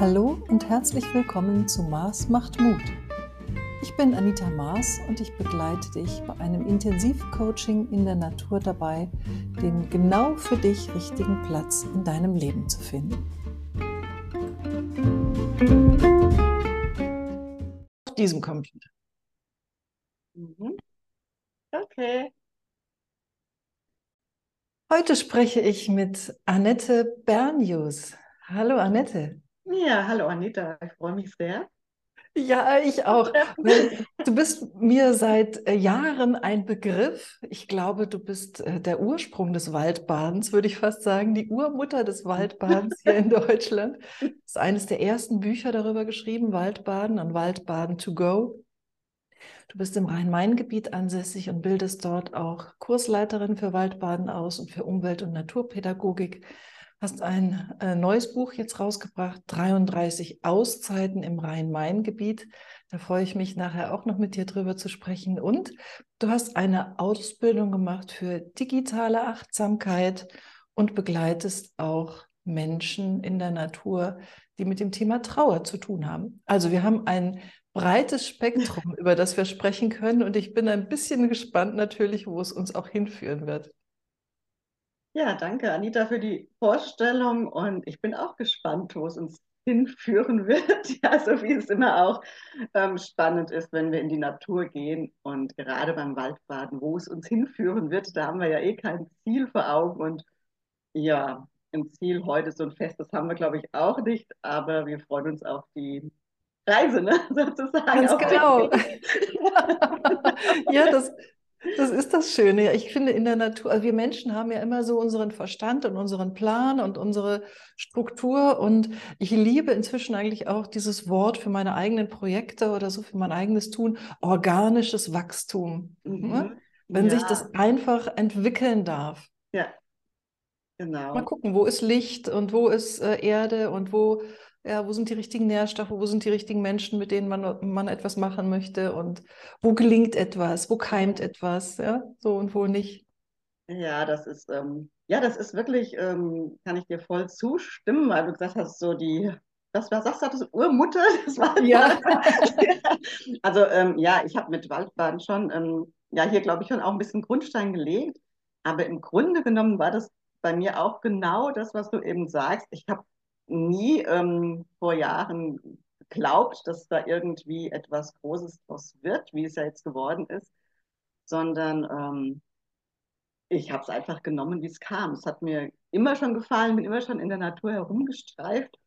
Hallo und herzlich willkommen zu Mars macht Mut. Ich bin Anita Maas und ich begleite dich bei einem Intensivcoaching in der Natur dabei, den genau für dich richtigen Platz in deinem Leben zu finden. Auf diesem Computer. Mhm. Okay. Heute spreche ich mit Annette Bernius. Hallo Annette. Ja, hallo Anita, ich freue mich sehr. Ja, ich auch. Du bist mir seit äh, Jahren ein Begriff. Ich glaube, du bist äh, der Ursprung des Waldbadens, würde ich fast sagen, die Urmutter des Waldbadens hier in Deutschland. Das ist eines der ersten Bücher darüber geschrieben, Waldbaden und Waldbaden to go. Du bist im Rhein-Main-Gebiet ansässig und bildest dort auch Kursleiterin für Waldbaden aus und für Umwelt- und Naturpädagogik hast ein äh, neues Buch jetzt rausgebracht, 33 Auszeiten im Rhein-Main-Gebiet. Da freue ich mich nachher auch noch mit dir drüber zu sprechen. Und du hast eine Ausbildung gemacht für digitale Achtsamkeit und begleitest auch Menschen in der Natur, die mit dem Thema Trauer zu tun haben. Also wir haben ein breites Spektrum, über das wir sprechen können. Und ich bin ein bisschen gespannt natürlich, wo es uns auch hinführen wird. Ja, danke, Anita, für die Vorstellung. Und ich bin auch gespannt, wo es uns hinführen wird. Ja, so wie es immer auch ähm, spannend ist, wenn wir in die Natur gehen und gerade beim Waldbaden, wo es uns hinführen wird, da haben wir ja eh kein Ziel vor Augen. Und ja, ein Ziel heute, so ein Fest, das haben wir, glaube ich, auch nicht, aber wir freuen uns auf die Reise, ne? sozusagen. Ganz genau. ja, das, das ist das Schöne. Ich finde in der Natur, also wir Menschen haben ja immer so unseren Verstand und unseren Plan und unsere Struktur. Und ich liebe inzwischen eigentlich auch dieses Wort für meine eigenen Projekte oder so für mein eigenes Tun, organisches Wachstum. Mhm. Ne? Wenn ja. sich das einfach entwickeln darf. Ja, genau. Mal gucken, wo ist Licht und wo ist äh, Erde und wo ja, wo sind die richtigen Nährstoffe, wo sind die richtigen Menschen, mit denen man, man etwas machen möchte und wo gelingt etwas, wo keimt etwas, ja, so und wo nicht. Ja, das ist, ähm, ja, das ist wirklich, ähm, kann ich dir voll zustimmen, weil du gesagt hast, so die, was, was sagst du, das Urmutter des Waldbadens? Ja. also, ähm, ja, ich habe mit Waldbaden schon, ähm, ja, hier glaube ich schon auch ein bisschen Grundstein gelegt, aber im Grunde genommen war das bei mir auch genau das, was du eben sagst. Ich habe nie ähm, vor Jahren geglaubt, dass da irgendwie etwas Großes draus wird, wie es ja jetzt geworden ist, sondern ähm, ich habe es einfach genommen, wie es kam. Es hat mir immer schon gefallen, bin immer schon in der Natur herumgestreift.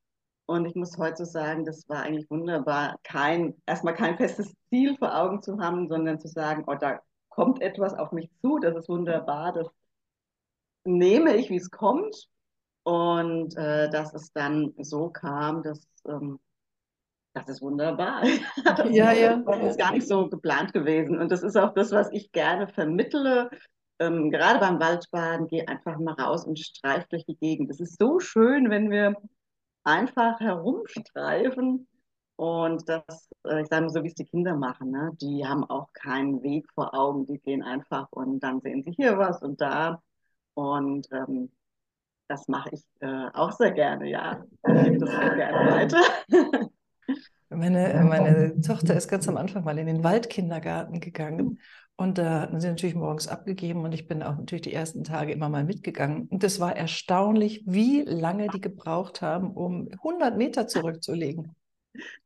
Und ich muss heute sagen, das war eigentlich wunderbar, kein, erstmal kein festes Ziel vor Augen zu haben, sondern zu sagen, oh, da kommt etwas auf mich zu, das ist wunderbar, das nehme ich, wie es kommt und äh, dass es dann so kam, dass ähm, das ist wunderbar. das ja, ja. Das ist gar nicht so geplant gewesen. Und das ist auch das, was ich gerne vermittle. Ähm, gerade beim Waldbaden, geh einfach mal raus und streif durch die Gegend. Es ist so schön, wenn wir einfach herumstreifen. Und das, äh, ich sage mal so, wie es die Kinder machen, ne? die haben auch keinen Weg vor Augen. Die gehen einfach und dann sehen sie hier was und da. Und ähm, das mache ich äh, auch sehr gerne, ja. Ich gebe das auch gerne weiter. Meine, meine Tochter ist ganz am Anfang mal in den Waldkindergarten gegangen und da hatten sie natürlich morgens abgegeben und ich bin auch natürlich die ersten Tage immer mal mitgegangen. Und es war erstaunlich, wie lange die gebraucht haben, um 100 Meter zurückzulegen.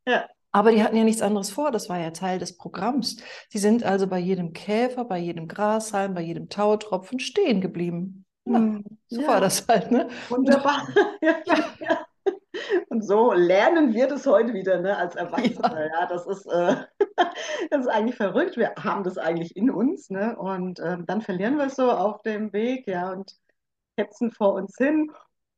Ja. Aber die hatten ja nichts anderes vor, das war ja Teil des Programms. Die sind also bei jedem Käfer, bei jedem Grashalm, bei jedem Tautropfen stehen geblieben. Na, hm, so ja. war das halt, ne? Wunderbar. ja. ja. Und so lernen wir das heute wieder, ne, als Erwachsene. Ja, das ist, äh, das ist eigentlich verrückt. Wir haben das eigentlich in uns, ne? Und äh, dann verlieren wir es so auf dem Weg, ja, und hetzen vor uns hin.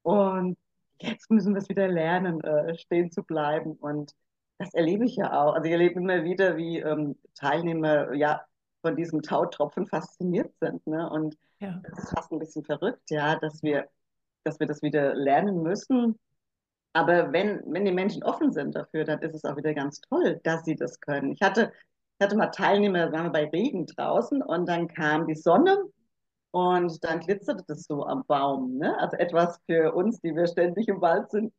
Und jetzt müssen wir es wieder lernen, äh, stehen zu bleiben. Und das erlebe ich ja auch. Also ich erlebe immer wieder, wie ähm, Teilnehmer ja von diesem Tautropfen fasziniert sind. Ne? Und ja. Das ist fast ein bisschen verrückt, ja, dass wir, dass wir das wieder lernen müssen. Aber wenn, wenn die Menschen offen sind dafür, dann ist es auch wieder ganz toll, dass sie das können. Ich hatte, ich hatte mal Teilnehmer, waren wir bei Regen draußen und dann kam die Sonne und dann glitzerte das so am Baum. Ne? Also etwas für uns, die wir ständig im Wald sind,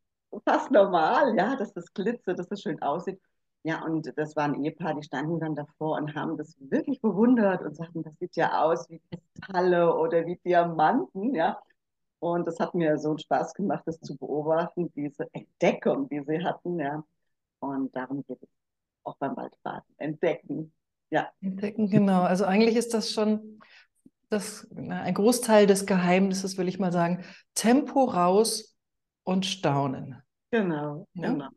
fast normal, ja, dass das glitzert, dass das schön aussieht. Ja, und das war ein Ehepaar, die standen dann davor und haben das wirklich bewundert und sagten, das sieht ja aus wie Kristalle oder wie Diamanten, ja. Und das hat mir so einen Spaß gemacht, das zu beobachten, diese Entdeckung, die sie hatten, ja. Und darum geht es auch beim Waldbaden. Entdecken, ja. Entdecken, genau. Also eigentlich ist das schon das, ein Großteil des Geheimnisses, will ich mal sagen. Tempo raus und staunen. Genau, ja? genau.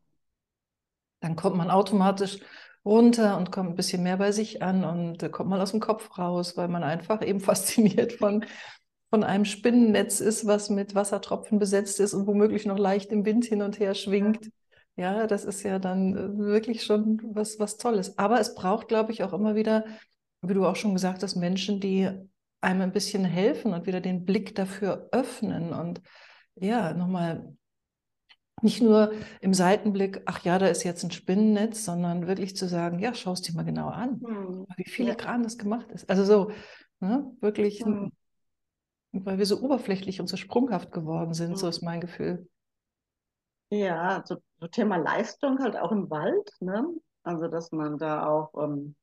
Dann kommt man automatisch runter und kommt ein bisschen mehr bei sich an und kommt man aus dem Kopf raus, weil man einfach eben fasziniert von, von einem Spinnennetz ist, was mit Wassertropfen besetzt ist und womöglich noch leicht im Wind hin und her schwingt. Ja, das ist ja dann äh, wirklich schon was, was Tolles. Aber es braucht, glaube ich, auch immer wieder, wie du auch schon gesagt hast, Menschen, die einem ein bisschen helfen und wieder den Blick dafür öffnen und ja, nochmal nicht nur im Seitenblick, ach ja, da ist jetzt ein Spinnennetz, sondern wirklich zu sagen, ja, schau es dir mal genau an, hm. wie filigran ja. das gemacht ist. Also so, ne, wirklich, hm. weil wir so oberflächlich und so sprunghaft geworden sind, hm. so ist mein Gefühl. Ja, so, so, Thema Leistung halt auch im Wald, ne? Also dass man da auch, ähm,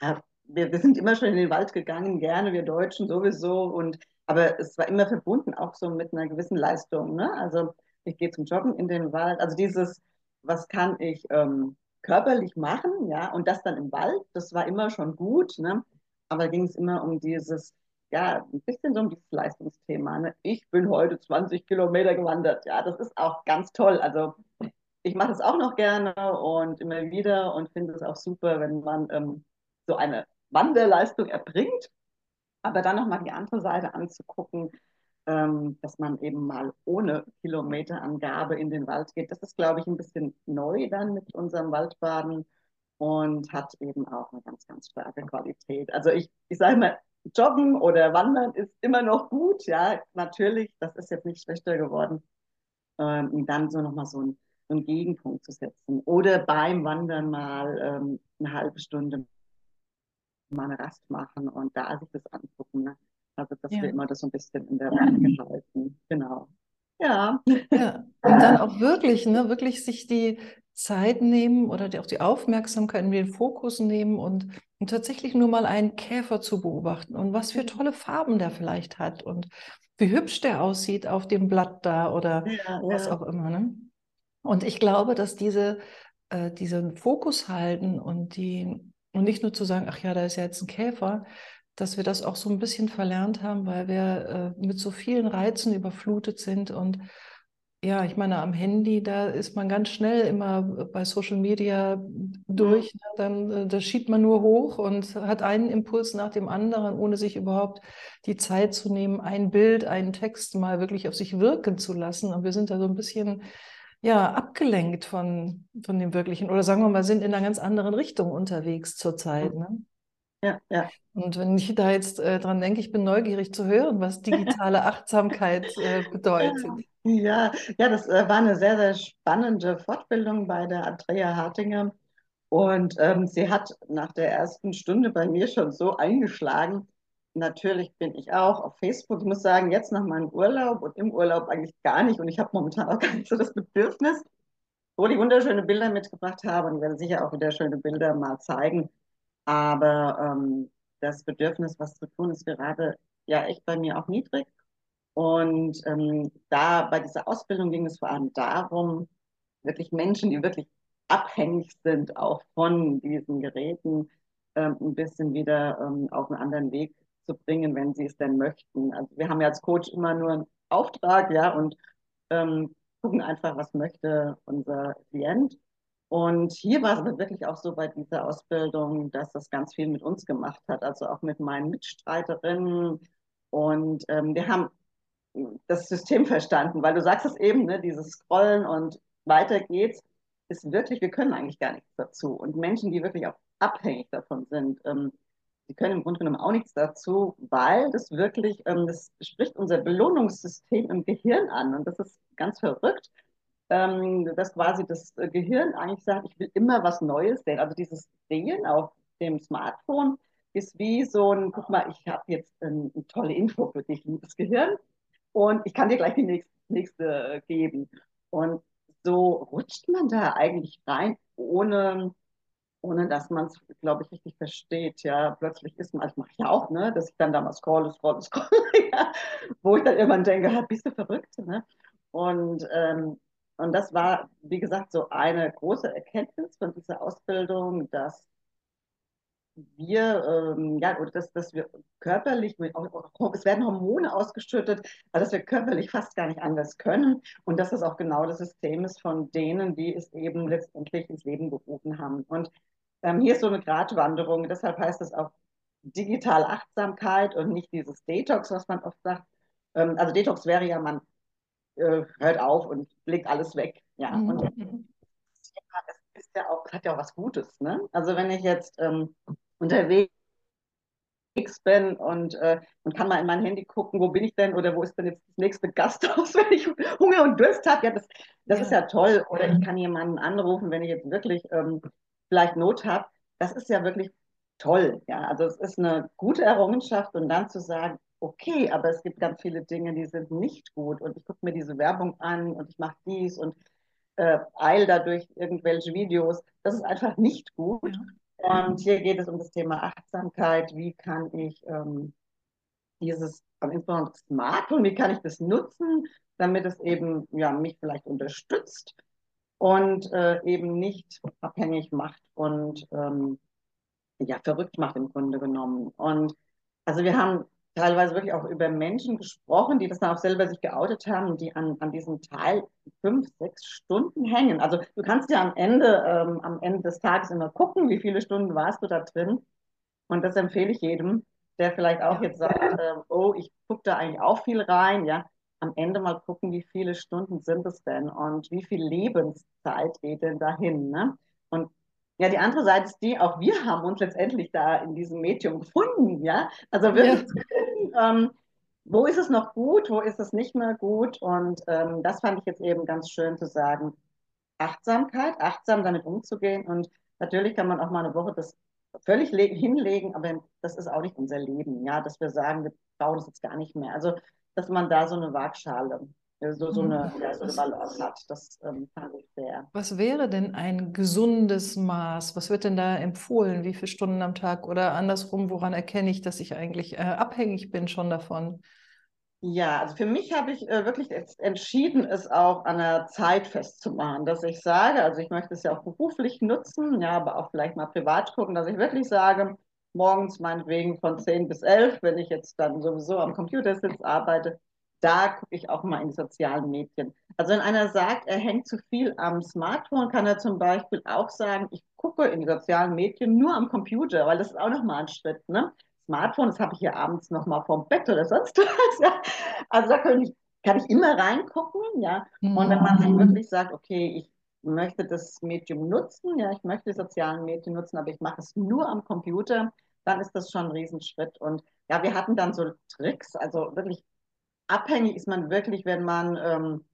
ja, wir, wir sind immer schon in den Wald gegangen, gerne, wir Deutschen sowieso, und aber es war immer verbunden auch so mit einer gewissen Leistung, ne? Also ich gehe zum Joggen in den Wald. Also dieses, was kann ich ähm, körperlich machen, ja, und das dann im Wald, das war immer schon gut, ne? Aber ging es immer um dieses, ja, ein bisschen so um dieses Leistungsthema. Ne? Ich bin heute 20 Kilometer gewandert, ja, das ist auch ganz toll. Also ich mache das auch noch gerne und immer wieder und finde es auch super, wenn man ähm, so eine Wanderleistung erbringt. Aber dann nochmal die andere Seite anzugucken, ähm, dass man eben mal ohne Kilometerangabe in den Wald geht. Das ist, glaube ich, ein bisschen neu dann mit unserem Waldbaden und hat eben auch eine ganz, ganz starke Qualität. Also ich, ich sage mal, Joggen oder Wandern ist immer noch gut, ja, natürlich, das ist jetzt nicht schlechter geworden. Ähm, dann so nochmal so ein, so einen Gegenpunkt zu setzen. Oder beim Wandern mal ähm, eine halbe Stunde mal eine Rast machen und da sich das angucken. Ne? Also, dass ja. wir immer das so ein bisschen in der Waage halten. Genau. Ja. ja. Und dann auch wirklich, ne, wirklich sich die Zeit nehmen oder die, auch die Aufmerksamkeit in den Fokus nehmen und, und tatsächlich nur mal einen Käfer zu beobachten und was für tolle Farben der vielleicht hat und wie hübsch der aussieht auf dem Blatt da oder ja, was ja. auch immer. Ne? Und ich glaube, dass diese, äh, diesen Fokus halten und die und nicht nur zu sagen, ach ja, da ist ja jetzt ein Käfer, dass wir das auch so ein bisschen verlernt haben, weil wir äh, mit so vielen Reizen überflutet sind. Und ja, ich meine, am Handy, da ist man ganz schnell immer bei Social Media durch. Ne? Dann äh, da schiebt man nur hoch und hat einen Impuls nach dem anderen, ohne sich überhaupt die Zeit zu nehmen, ein Bild, einen Text mal wirklich auf sich wirken zu lassen. Und wir sind da so ein bisschen ja, abgelenkt von, von dem Wirklichen. Oder sagen wir mal, sind in einer ganz anderen Richtung unterwegs zurzeit. Ne? Ja, ja. Und wenn ich da jetzt äh, dran denke, ich bin neugierig zu hören, was digitale Achtsamkeit äh, bedeutet. Ja, ja, das äh, war eine sehr, sehr spannende Fortbildung bei der Andrea Hartinger. Und ähm, sie hat nach der ersten Stunde bei mir schon so eingeschlagen. Natürlich bin ich auch auf Facebook. Ich muss sagen, jetzt nach meinem Urlaub und im Urlaub eigentlich gar nicht. Und ich habe momentan auch gar nicht so das Bedürfnis, wo ich wunderschöne Bilder mitgebracht habe. Und werde sicher auch wieder schöne Bilder mal zeigen aber ähm, das Bedürfnis, was zu tun, ist gerade ja echt bei mir auch niedrig. Und ähm, da bei dieser Ausbildung ging es vor allem darum, wirklich Menschen, die wirklich abhängig sind, auch von diesen Geräten, ähm, ein bisschen wieder ähm, auf einen anderen Weg zu bringen, wenn sie es denn möchten. Also wir haben ja als Coach immer nur einen Auftrag, ja, und ähm, gucken einfach, was möchte unser Klient. Und hier war es aber wirklich auch so bei dieser Ausbildung, dass das ganz viel mit uns gemacht hat, also auch mit meinen Mitstreiterinnen. Und ähm, wir haben das System verstanden, weil du sagst es eben, ne, dieses Scrollen und weiter geht's, ist wirklich, wir können eigentlich gar nichts dazu. Und Menschen, die wirklich auch abhängig davon sind, ähm, die können im Grunde genommen auch nichts dazu, weil das wirklich, ähm, das spricht unser Belohnungssystem im Gehirn an. Und das ist ganz verrückt ähm, dass quasi das Gehirn eigentlich sagt, ich will immer was Neues sehen. Also dieses Sehen auf dem Smartphone ist wie so ein, guck mal, ich habe jetzt ein, eine tolle Info für dich, liebes Gehirn, und ich kann dir gleich die nächste, nächste geben. Und so rutscht man da eigentlich rein, ohne, ohne dass man es, glaube ich, richtig versteht. Ja, plötzlich ist man, also mache ich ja auch, ne, dass ich dann da mal scrolle, scrolle, scrolle, ja, wo ich dann irgendwann denke, bist du verrückt, ne? Und, ähm, und das war, wie gesagt, so eine große Erkenntnis von dieser Ausbildung, dass wir, ähm, ja, oder dass, dass wir körperlich, es werden Hormone ausgeschüttet, also dass wir körperlich fast gar nicht anders können und dass das auch genau das System ist von denen, die es eben letztendlich ins Leben gerufen haben. Und ähm, hier ist so eine Gratwanderung, deshalb heißt es auch digital Achtsamkeit und nicht dieses Detox, was man oft sagt. Ähm, also Detox wäre ja, man äh, hört auf und legt alles weg. Ja, mhm. und das ist ja auch, hat ja auch was Gutes. Ne? Also wenn ich jetzt ähm, unterwegs bin und, äh, und kann mal in mein Handy gucken, wo bin ich denn oder wo ist denn jetzt das nächste Gasthaus, wenn ich Hunger und Durst habe. Ja, das, das ja. ist ja toll. Oder ich kann jemanden anrufen, wenn ich jetzt wirklich ähm, vielleicht Not habe. Das ist ja wirklich toll. Ja, also es ist eine gute Errungenschaft und dann zu sagen, okay, aber es gibt ganz viele Dinge, die sind nicht gut und ich gucke mir diese Werbung an und ich mache dies und äh, eil dadurch irgendwelche Videos. Das ist einfach nicht gut. Ja. Und hier geht es um das Thema Achtsamkeit. Wie kann ich ähm, dieses, insbesondere Smartphone, wie kann ich das nutzen, damit es eben ja, mich vielleicht unterstützt und äh, eben nicht abhängig macht und ähm, ja, verrückt macht im Grunde genommen. Und also wir haben teilweise wirklich auch über Menschen gesprochen, die das dann auch selber sich geoutet haben, die an, an diesem Teil fünf, sechs Stunden hängen. Also du kannst ja am Ende, ähm, am Ende des Tages immer gucken, wie viele Stunden warst du da drin. Und das empfehle ich jedem, der vielleicht auch jetzt sagt, äh, oh, ich gucke da eigentlich auch viel rein, ja. Am Ende mal gucken, wie viele Stunden sind es denn und wie viel Lebenszeit geht denn dahin, ne? Ja, die andere Seite ist die, auch wir haben uns letztendlich da in diesem Medium gefunden, ja. Also wirklich ja. ähm, wo ist es noch gut, wo ist es nicht mehr gut. Und ähm, das fand ich jetzt eben ganz schön zu sagen. Achtsamkeit, achtsam damit umzugehen. Und natürlich kann man auch mal eine Woche das völlig hinlegen, aber das ist auch nicht unser Leben, ja, dass wir sagen, wir brauchen es jetzt gar nicht mehr. Also, dass man da so eine Waagschale so, so, eine, ja, so eine Balance hat. Das ähm, fand ich sehr. Was wäre denn ein gesundes Maß? Was wird denn da empfohlen? Wie viele Stunden am Tag? Oder andersrum, woran erkenne ich, dass ich eigentlich äh, abhängig bin schon davon? Ja, also für mich habe ich äh, wirklich entschieden, es auch an der Zeit festzumachen, dass ich sage, also ich möchte es ja auch beruflich nutzen, ja, aber auch vielleicht mal privat gucken, dass ich wirklich sage, morgens meinetwegen von 10 bis 11, wenn ich jetzt dann sowieso am Computer sitze, arbeite, da gucke ich auch mal in die sozialen Medien. Also wenn einer sagt, er hängt zu viel am Smartphone, kann er zum Beispiel auch sagen, ich gucke in die sozialen Medien nur am Computer, weil das ist auch nochmal ein Schritt. Ne? Smartphone, das habe ich hier abends nochmal vorm Bett oder sonst was. Ja? Also da kann ich, kann ich immer reingucken. Ja? Und wenn man sich mhm. wirklich sagt, okay, ich möchte das Medium nutzen, ja, ich möchte die sozialen Medien nutzen, aber ich mache es nur am Computer, dann ist das schon ein Riesenschritt. Und ja, wir hatten dann so Tricks, also wirklich abhängig ist man wirklich, wenn man, ähm,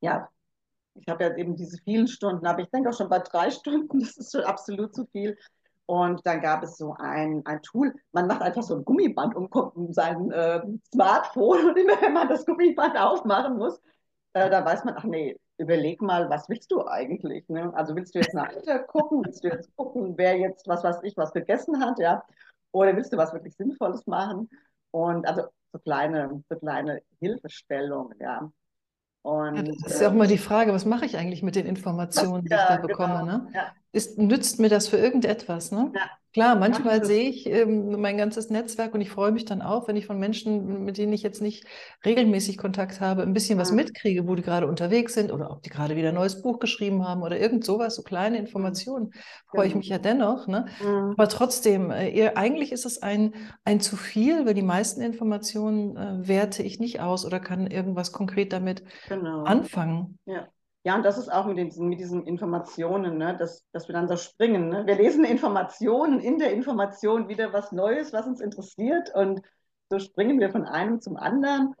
ja, ich habe ja eben diese vielen Stunden, aber ich denke auch schon bei drei Stunden, das ist schon absolut zu viel. Und dann gab es so ein, ein Tool, man macht einfach so ein Gummiband um, um sein äh, Smartphone und immer wenn man das Gummiband aufmachen muss, äh, da weiß man, ach nee, überleg mal, was willst du eigentlich? Ne? Also willst du jetzt nach Alter gucken, willst du jetzt gucken, wer jetzt, was weiß ich, was gegessen hat, ja? Oder willst du was wirklich Sinnvolles machen? Und also so kleine, so kleine Hilfestellung, ja. Und, ja, das ist ja auch mal die Frage, was mache ich eigentlich mit den Informationen, die ich da bekomme? Genau, ne? Ja. ist, nützt mir das für irgendetwas? Ne? Ja. Klar, manchmal ja, sehe ich ähm, mein ganzes Netzwerk und ich freue mich dann auch, wenn ich von Menschen, mit denen ich jetzt nicht regelmäßig Kontakt habe, ein bisschen was mhm. mitkriege, wo die gerade unterwegs sind oder ob die gerade wieder ein neues Buch geschrieben haben oder irgend sowas, so kleine mhm. Informationen, freue ich mich ja dennoch. Ne? Aber trotzdem, äh, eigentlich ist es ein, ein zu viel, weil die meisten Informationen äh, werte ich nicht aus oder kann irgendwas konkret damit genau. anfangen. Ja. Ja, und das ist auch mit diesen, mit diesen Informationen, ne, dass, dass wir dann so springen. Ne? Wir lesen Informationen, in der Information wieder was Neues, was uns interessiert. Und so springen wir von einem zum anderen.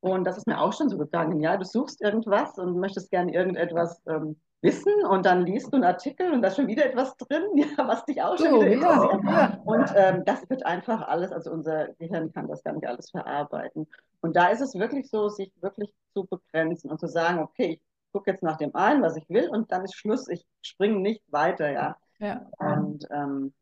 Und das ist mir auch schon so gegangen. Ja, du suchst irgendwas und möchtest gerne irgendetwas ähm, wissen und dann liest du einen Artikel und da ist schon wieder etwas drin, ja, was dich auch schon so, wieder interessiert. Ja. Und ähm, das wird einfach alles, also unser Gehirn kann das gar nicht alles verarbeiten. Und da ist es wirklich so, sich wirklich zu begrenzen und zu sagen, okay, ich gucke jetzt nach dem einen, was ich will, und dann ist Schluss. Ich springe nicht weiter, ja. Ja. Und ähm,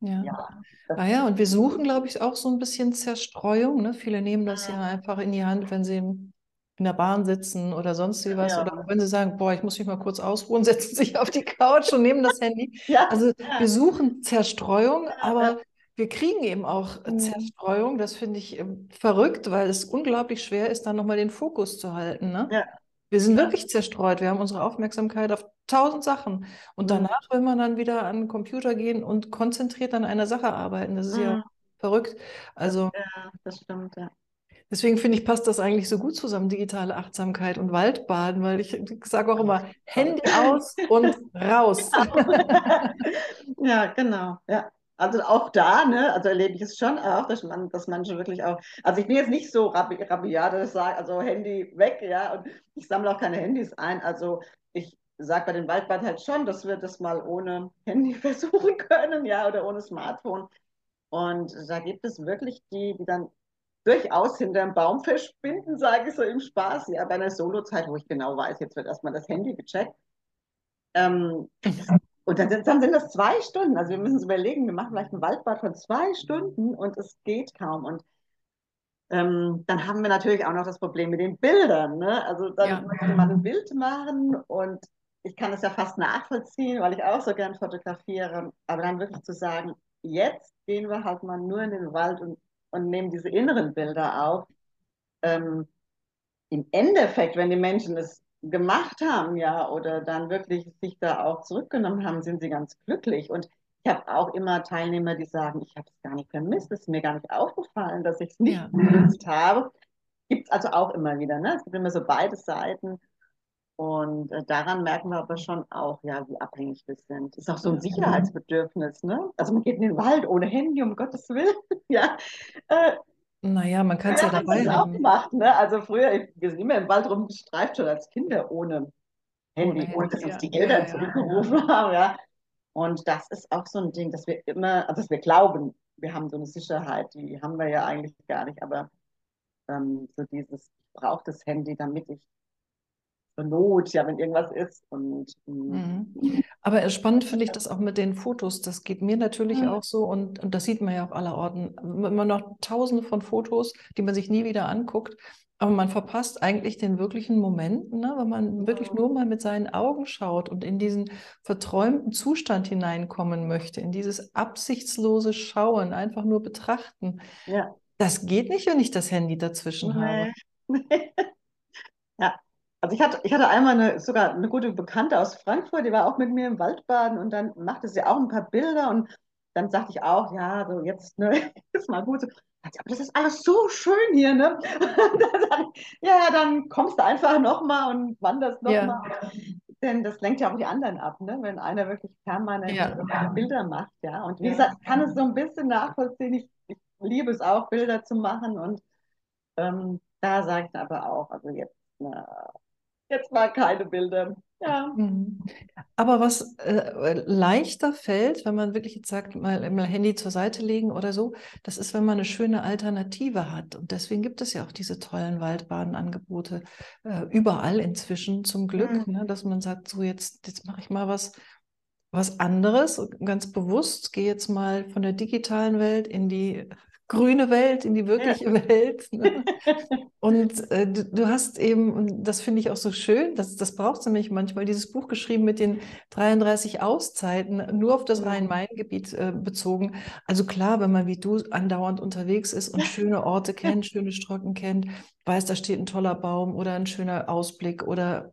ja. ja ah ja, und wir suchen, glaube ich, auch so ein bisschen Zerstreuung. Ne? Viele nehmen das ja einfach in die Hand, wenn sie in der Bahn sitzen oder sonst wie was. Ja. Oder wenn sie sagen, boah, ich muss mich mal kurz ausruhen, setzen sich auf die Couch und nehmen das Handy. Ja. Also wir suchen Zerstreuung, aber wir kriegen eben auch mhm. Zerstreuung. Das finde ich ähm, verrückt, weil es unglaublich schwer ist, dann nochmal den Fokus zu halten. Ne? Ja. Wir sind wirklich zerstreut. Wir haben unsere Aufmerksamkeit auf tausend Sachen. Und mhm. danach will man dann wieder an den Computer gehen und konzentriert an einer Sache arbeiten. Das ist mhm. ja verrückt. Also, ja, das stimmt, ja. Deswegen finde ich, passt das eigentlich so gut zusammen, digitale Achtsamkeit und Waldbaden, weil ich, ich sage auch immer, Handy aus und raus. ja, genau. Ja. Also auch da, ne, also erlebe ich es schon auch, dass man, dass manche wirklich auch, also ich bin jetzt nicht so rabi rabiat, dass ich sage, also Handy weg, ja, und ich sammle auch keine Handys ein. Also ich sage bei den Waldbad halt schon, dass wir das mal ohne Handy versuchen können, ja, oder ohne Smartphone. Und da gibt es wirklich die, die dann durchaus hinter einem Baum verschwinden, sage ich so im Spaß, ja, bei einer Solozeit, wo ich genau weiß, jetzt wird erstmal das Handy gecheckt. Ähm, und dann sind, dann sind das zwei Stunden. Also wir müssen uns überlegen, wir machen vielleicht ein Waldbad von zwei Stunden und es geht kaum. Und ähm, dann haben wir natürlich auch noch das Problem mit den Bildern. Ne? Also dann ja. möchte man ein Bild machen und ich kann es ja fast nachvollziehen, weil ich auch so gern fotografiere. Aber dann wirklich zu sagen, jetzt gehen wir halt mal nur in den Wald und, und nehmen diese inneren Bilder auf. Ähm, Im Endeffekt, wenn die Menschen es gemacht haben, ja, oder dann wirklich sich da auch zurückgenommen haben, sind sie ganz glücklich. Und ich habe auch immer Teilnehmer, die sagen, ich habe es gar nicht vermisst, es ist mir gar nicht aufgefallen, dass ich es nicht ja. habe. Gibt es also auch immer wieder, ne? Es gibt immer so beide Seiten. Und äh, daran merken wir aber schon auch, ja, wie abhängig wir sind. Ist auch so ein Sicherheitsbedürfnis, ne? Also man geht in den Wald ohne Handy, um Gottes Willen. ja. Äh, naja, man kann es ja, ja dabei haben. Auch gemacht, ne? Also früher, wir sind immer im Wald rumgestreift, schon als Kinder ohne Handy, ohne, ohne dass uns ja. die Eltern ja, zurückgerufen haben, ja. Und das ist auch so ein Ding, dass wir immer, also dass wir glauben, wir haben so eine Sicherheit, die haben wir ja eigentlich gar nicht, aber ähm, so dieses, ich brauche das Handy, damit ich Not, ja, wenn irgendwas ist. Und, mhm. Aber spannend finde ich das auch mit den Fotos. Das geht mir natürlich mhm. auch so und, und das sieht man ja auch aller Orten. Immer noch tausende von Fotos, die man sich nie wieder anguckt. Aber man verpasst eigentlich den wirklichen Moment, ne? wenn man wirklich nur mal mit seinen Augen schaut und in diesen verträumten Zustand hineinkommen möchte, in dieses absichtslose Schauen, einfach nur betrachten. Ja. Das geht nicht, wenn ich das Handy dazwischen nee. habe. ja, also ich hatte, ich hatte einmal eine, sogar eine gute Bekannte aus Frankfurt, die war auch mit mir im Waldbaden und dann machte sie auch ein paar Bilder und dann sagte ich auch, ja, so jetzt ne, ist mal gut. So, aber das ist alles so schön hier, ne? dann, ja, dann kommst du einfach nochmal und wanderst nochmal. Ja. Denn das lenkt ja auch die anderen ab, ne? Wenn einer wirklich permanent ja. Bilder macht, ja. Und wie gesagt, ich kann es so ein bisschen nachvollziehen. Ich, ich liebe es auch, Bilder zu machen und ähm, da sage ich aber auch, also jetzt, na, Jetzt mal keine Bilder. Ja. Mhm. Aber was äh, leichter fällt, wenn man wirklich jetzt sagt, mal, mal Handy zur Seite legen oder so, das ist, wenn man eine schöne Alternative hat. Und deswegen gibt es ja auch diese tollen Waldbadenangebote äh, überall inzwischen zum Glück, mhm. ne, dass man sagt, so jetzt, jetzt mache ich mal was, was anderes, ganz bewusst, gehe jetzt mal von der digitalen Welt in die grüne Welt, in die wirkliche ja. Welt. Ne? Und äh, du, du, hast eben, und das finde ich auch so schön, das, das braucht es nämlich manchmal, dieses Buch geschrieben mit den 33 Auszeiten, nur auf das mhm. Rhein-Main-Gebiet äh, bezogen. Also klar, wenn man wie du andauernd unterwegs ist und schöne Orte kennt, schöne Strocken kennt, weiß, da steht ein toller Baum oder ein schöner Ausblick oder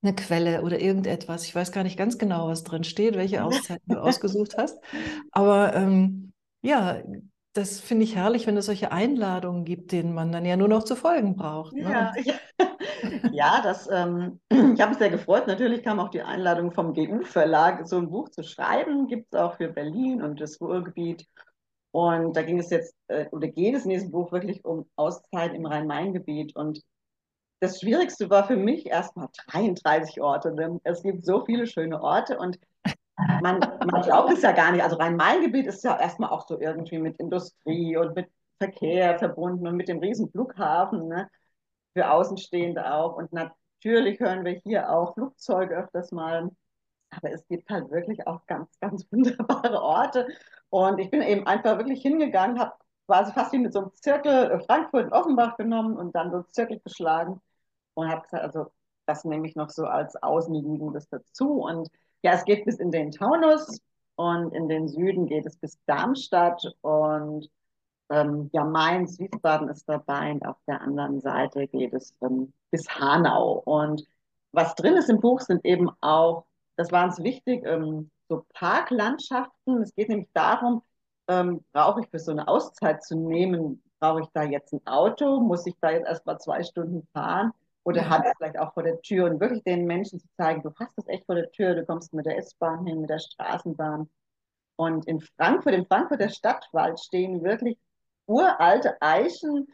eine Quelle oder irgendetwas. Ich weiß gar nicht ganz genau, was drin steht, welche Auszeiten du ausgesucht hast. Aber ähm, ja, das finde ich herrlich, wenn es solche Einladungen gibt, denen man dann ja nur noch zu folgen braucht. Ne? Ja, ja. ja, das, ähm, ich habe mich sehr gefreut. Natürlich kam auch die Einladung vom GU-Verlag, so ein Buch zu schreiben. Gibt es auch für Berlin und das Ruhrgebiet. Und da ging es jetzt, äh, oder geht es in diesem Buch wirklich um Auszeit im Rhein-Main-Gebiet. Und das Schwierigste war für mich erstmal 33 Orte. Denn es gibt so viele schöne Orte und man, man glaubt es ja gar nicht. Also Rhein-Main-Gebiet ist ja erstmal auch so irgendwie mit Industrie und mit Verkehr verbunden und mit dem riesen Flughafen, ne? für Außenstehende auch. Und Natürlich hören wir hier auch Flugzeuge öfters mal. Aber es gibt halt wirklich auch ganz, ganz wunderbare Orte. Und ich bin eben einfach wirklich hingegangen, habe quasi fast wie mit so einem Zirkel äh, Frankfurt und Offenbach genommen und dann so einen Zirkel geschlagen und habe gesagt, also das nehme ich noch so als Außenliegendes dazu. Und ja, es geht bis in den Taunus und in den Süden geht es bis Darmstadt und ähm, ja, Mainz, Wiesbaden ist dabei und auf der anderen Seite geht es ähm, bis Hanau. Und was drin ist im Buch sind eben auch, das war uns wichtig, ähm, so Parklandschaften. Es geht nämlich darum, ähm, brauche ich für so eine Auszeit zu nehmen, brauche ich da jetzt ein Auto? Muss ich da jetzt erst mal zwei Stunden fahren? Oder hat es vielleicht auch vor der Tür und wirklich den Menschen zu zeigen, du hast es echt vor der Tür, du kommst mit der S-Bahn hin, mit der Straßenbahn. Und in Frankfurt, im Frankfurter Stadtwald stehen wirklich uralte Eichen,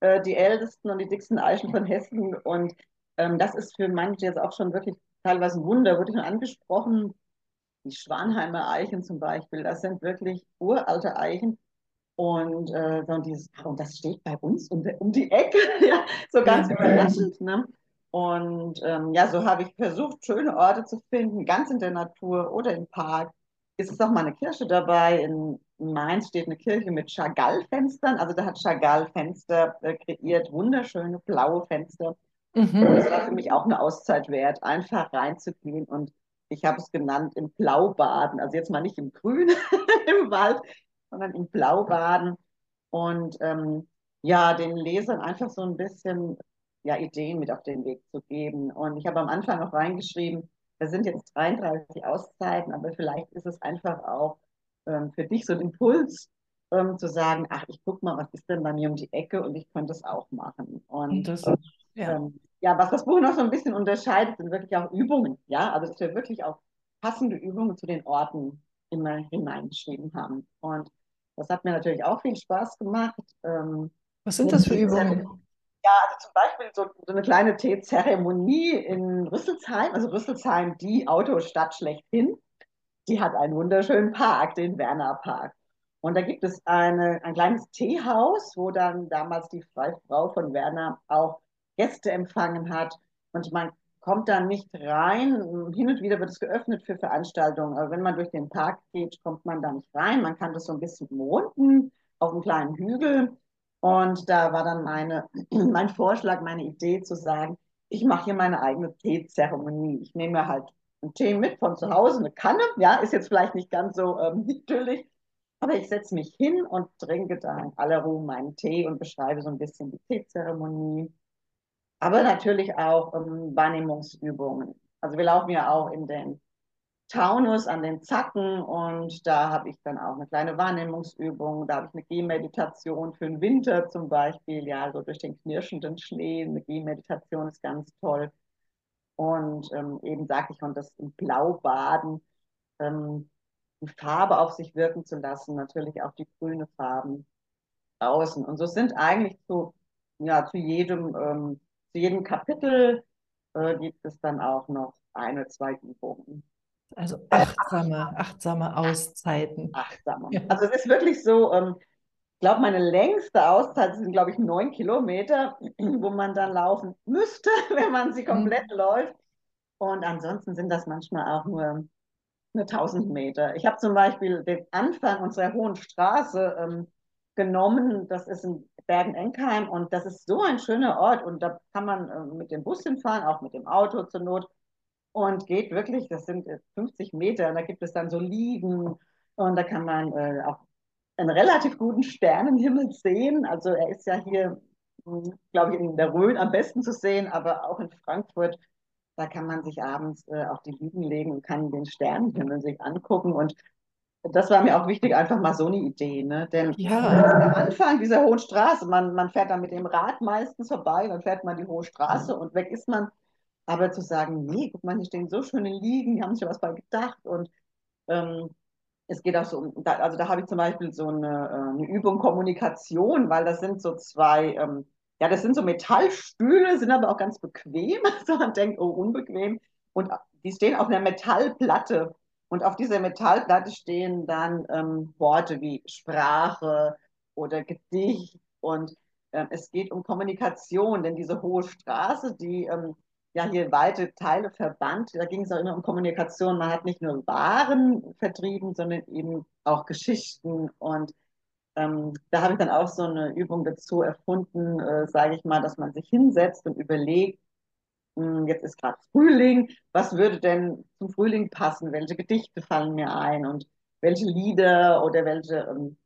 äh, die ältesten und die dicksten Eichen von Hessen. Und ähm, das ist für manche jetzt auch schon wirklich teilweise ein Wunder, wurde schon angesprochen. Die Schwanheimer Eichen zum Beispiel, das sind wirklich uralte Eichen. Und, äh, und, dieses, und das steht bei uns um, um die Ecke, ja, so ganz überraschend. Ne? Und ähm, ja, so habe ich versucht, schöne Orte zu finden, ganz in der Natur oder im Park. Es ist auch mal eine Kirche dabei. In Mainz steht eine Kirche mit Chagall-Fenstern. Also da hat Chagall Fenster äh, kreiert, wunderschöne blaue Fenster. Mhm. Und das war für mich auch eine Auszeit wert, einfach reinzugehen und ich habe es genannt im Blaubaden. Also jetzt mal nicht im Grün im Wald, sondern im Blaubaden und ähm, ja, den Lesern einfach so ein bisschen ja, Ideen mit auf den Weg zu geben. Und ich habe am Anfang noch reingeschrieben, da sind jetzt 33 Auszeiten, aber vielleicht ist es einfach auch ähm, für dich so ein Impuls, ähm, zu sagen, ach, ich gucke mal, was ist denn bei mir um die Ecke und ich könnte es auch machen. Und das, ja. Ähm, ja, was das Buch noch so ein bisschen unterscheidet, sind wirklich auch Übungen. Ja, also dass wir wirklich auch passende Übungen zu den Orten immer hineingeschrieben haben. Und das hat mir natürlich auch viel Spaß gemacht. Ähm, Was sind das für Übungen? Ja, also zum Beispiel so, so eine kleine Teezeremonie in Rüsselsheim, also Rüsselsheim, die Autostadt schlechthin. Die hat einen wunderschönen Park, den Werner Park. Und da gibt es eine, ein kleines Teehaus, wo dann damals die Frau von Werner auch Gäste empfangen hat. Und man kommt da nicht rein. Hin und wieder wird es geöffnet für Veranstaltungen. Aber wenn man durch den Park geht, kommt man da nicht rein. Man kann das so ein bisschen monden auf einem kleinen Hügel. Und da war dann meine, mein Vorschlag, meine Idee zu sagen, ich mache hier meine eigene Teezeremonie. Ich nehme mir halt einen Tee mit von zu Hause, eine Kanne. Ja, ist jetzt vielleicht nicht ganz so ähm, natürlich. Aber ich setze mich hin und trinke da in aller Ruhe meinen Tee und beschreibe so ein bisschen die Teezeremonie aber natürlich auch ähm, Wahrnehmungsübungen. Also wir laufen ja auch in den Taunus an den Zacken und da habe ich dann auch eine kleine Wahrnehmungsübung. Da habe ich eine Gehmeditation für den Winter zum Beispiel, ja, so durch den knirschenden Schnee. Eine Gehmeditation ist ganz toll. Und ähm, eben sage ich, und das im Blaubaden, ähm, die Farbe auf sich wirken zu lassen, natürlich auch die grüne Farben außen. Und so sind eigentlich zu, ja, zu jedem ähm, zu jedem Kapitel äh, gibt es dann auch noch eine, zwei Übungen. Also achtsame, achtsame Auszeiten. Achtsame. Ja. Also es ist wirklich so, ähm, ich glaube, meine längste Auszeit sind, glaube ich, neun Kilometer, wo man dann laufen müsste, wenn man sie komplett mhm. läuft. Und ansonsten sind das manchmal auch nur, nur 1000 Meter. Ich habe zum Beispiel den Anfang unserer Hohen Straße ähm, genommen. Das ist in Bergen-Enkheim und das ist so ein schöner Ort. Und da kann man äh, mit dem Bus hinfahren, auch mit dem Auto zur Not. Und geht wirklich, das sind 50 Meter. Und da gibt es dann so Liegen. Und da kann man äh, auch einen relativ guten Sternenhimmel sehen. Also er ist ja hier, hm, glaube ich, in der Rhön am besten zu sehen, aber auch in Frankfurt, da kann man sich abends äh, auf die Liegen legen und kann den Sternenhimmel sich angucken. Und das war mir auch wichtig, einfach mal so eine Idee. Ne? Denn ja. am Anfang dieser hohen Straße, man, man fährt dann mit dem Rad meistens vorbei, dann fährt man die hohe Straße und weg ist man. Aber zu sagen, nee, guck mal, hier stehen so schöne Liegen, die haben sich ja was bei gedacht. Und ähm, es geht auch so um, da, also da habe ich zum Beispiel so eine, äh, eine Übung Kommunikation, weil das sind so zwei, ähm, ja, das sind so Metallstühle, sind aber auch ganz bequem. Also man denkt, oh, unbequem. Und die stehen auf einer Metallplatte. Und auf dieser Metallplatte stehen dann ähm, Worte wie Sprache oder Gedicht. Und äh, es geht um Kommunikation, denn diese hohe Straße, die, ähm, ja hier weite Teile verbannt. Da ging es auch immer um Kommunikation. Man hat nicht nur Waren vertrieben, sondern eben auch Geschichten. Und ähm, da habe ich dann auch so eine Übung dazu erfunden, äh, sage ich mal, dass man sich hinsetzt und überlegt, jetzt ist gerade Frühling, was würde denn zum Frühling passen? Welche Gedichte fallen mir ein und welche Lieder oder welche ähm,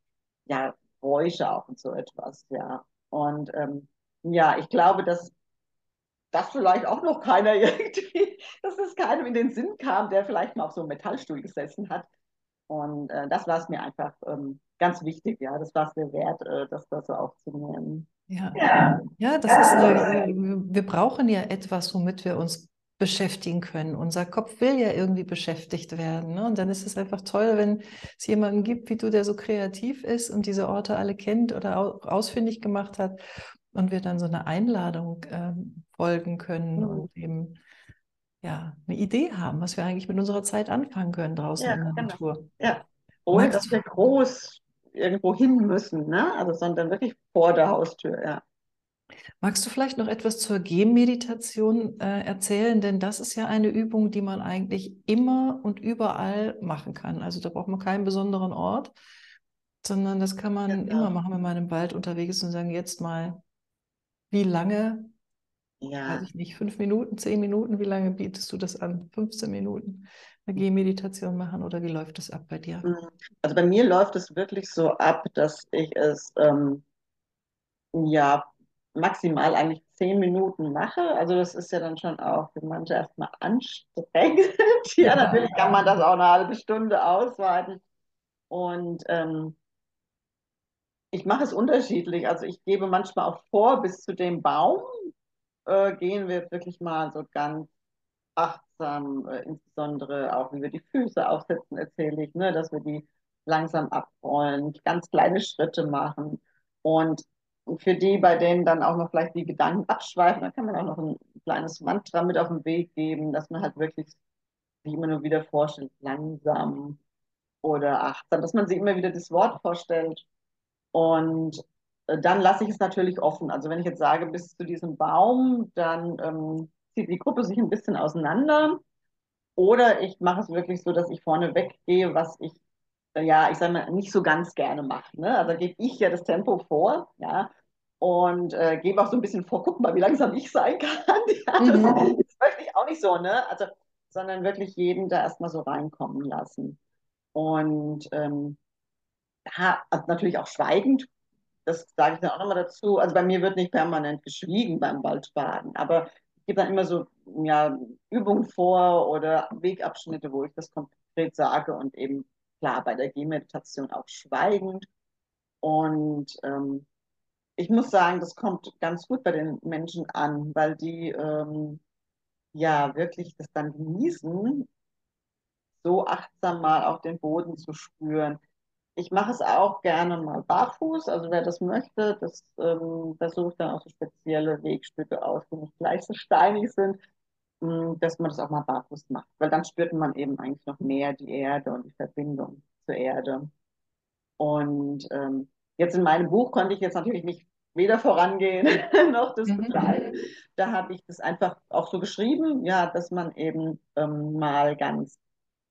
ja, Geräusche auch und so etwas, ja. Und ähm, ja, ich glaube, dass das vielleicht auch noch keiner irgendwie, dass es keinem in den Sinn kam, der vielleicht mal auf so einem Metallstuhl gesessen hat. Und äh, das war es mir einfach ähm, ganz wichtig, ja. Das war es mir wert, äh, das, das so aufzunehmen. Ja, ja, ja das ist, äh, wir brauchen ja etwas, womit wir uns beschäftigen können. Unser Kopf will ja irgendwie beschäftigt werden. Ne? Und dann ist es einfach toll, wenn es jemanden gibt wie du, der so kreativ ist und diese Orte alle kennt oder ausfindig gemacht hat und wir dann so eine Einladung äh, folgen können mhm. und eben ja, eine Idee haben, was wir eigentlich mit unserer Zeit anfangen können draußen ja, in der genau. Natur. Ja, ohne dass wir groß irgendwo hin müssen, ne? also sondern wirklich vor der Haustür, ja. Magst du vielleicht noch etwas zur Gehmeditation äh, erzählen? Denn das ist ja eine Übung, die man eigentlich immer und überall machen kann. Also da braucht man keinen besonderen Ort, sondern das kann man genau. immer machen, wenn man im Wald unterwegs ist und sagen, jetzt mal, wie lange? Ja. Weiß ich nicht, fünf Minuten, zehn Minuten, wie lange bietest du das an? 15 Minuten eine Gehmeditation machen oder wie läuft das ab bei dir? Mhm. Also bei mir läuft es wirklich so ab, dass ich es ähm, ja maximal eigentlich zehn Minuten mache. Also das ist ja dann schon auch für manche erstmal anstrengend. ja, ja, natürlich kann man das auch eine halbe Stunde ausweiten. Und ähm, ich mache es unterschiedlich. Also ich gebe manchmal auch vor, bis zu dem Baum äh, gehen wir wirklich mal so ganz achtsam, äh, insbesondere auch, wie wir die Füße aufsetzen, erzähle ich, ne, dass wir die langsam abrollen, ganz kleine Schritte machen. Und für die, bei denen dann auch noch vielleicht die Gedanken abschweifen, dann kann man auch noch ein kleines Mantra mit auf den Weg geben, dass man halt wirklich sich immer nur wieder vorstellt, langsam oder achtsam, dass man sich immer wieder das Wort vorstellt. Und dann lasse ich es natürlich offen. Also wenn ich jetzt sage, bis zu diesem Baum, dann ähm, zieht die Gruppe sich ein bisschen auseinander. Oder ich mache es wirklich so, dass ich vorne weggehe, was ich ja, ich sage mal, nicht so ganz gerne mache. Ne? Also gebe ich ja das Tempo vor, ja, und äh, gebe auch so ein bisschen vor, guck mal, wie langsam ich sein kann. ja, das, mhm. das möchte ich auch nicht so, ne? Also, sondern wirklich jeden da erstmal so reinkommen lassen. Und ähm, also natürlich auch schweigend, das sage ich dann auch nochmal dazu. Also bei mir wird nicht permanent geschwiegen beim Waldbaden, aber ich gebe dann immer so ja, Übungen vor oder Wegabschnitte, wo ich das konkret sage und eben klar, bei der Gehmeditation auch schweigend. Und ähm, ich muss sagen, das kommt ganz gut bei den Menschen an, weil die ähm, ja wirklich das dann genießen, so achtsam mal auf den Boden zu spüren. Ich mache es auch gerne mal barfuß, also wer das möchte, das ähm, versucht dann auch so spezielle Wegstücke aus, die nicht gleich so steinig sind, dass man das auch mal barfuß macht, weil dann spürt man eben eigentlich noch mehr die Erde und die Verbindung zur Erde. Und ähm, jetzt in meinem Buch konnte ich jetzt natürlich nicht weder vorangehen noch das mhm. begleiten. Da habe ich das einfach auch so geschrieben, ja, dass man eben ähm, mal ganz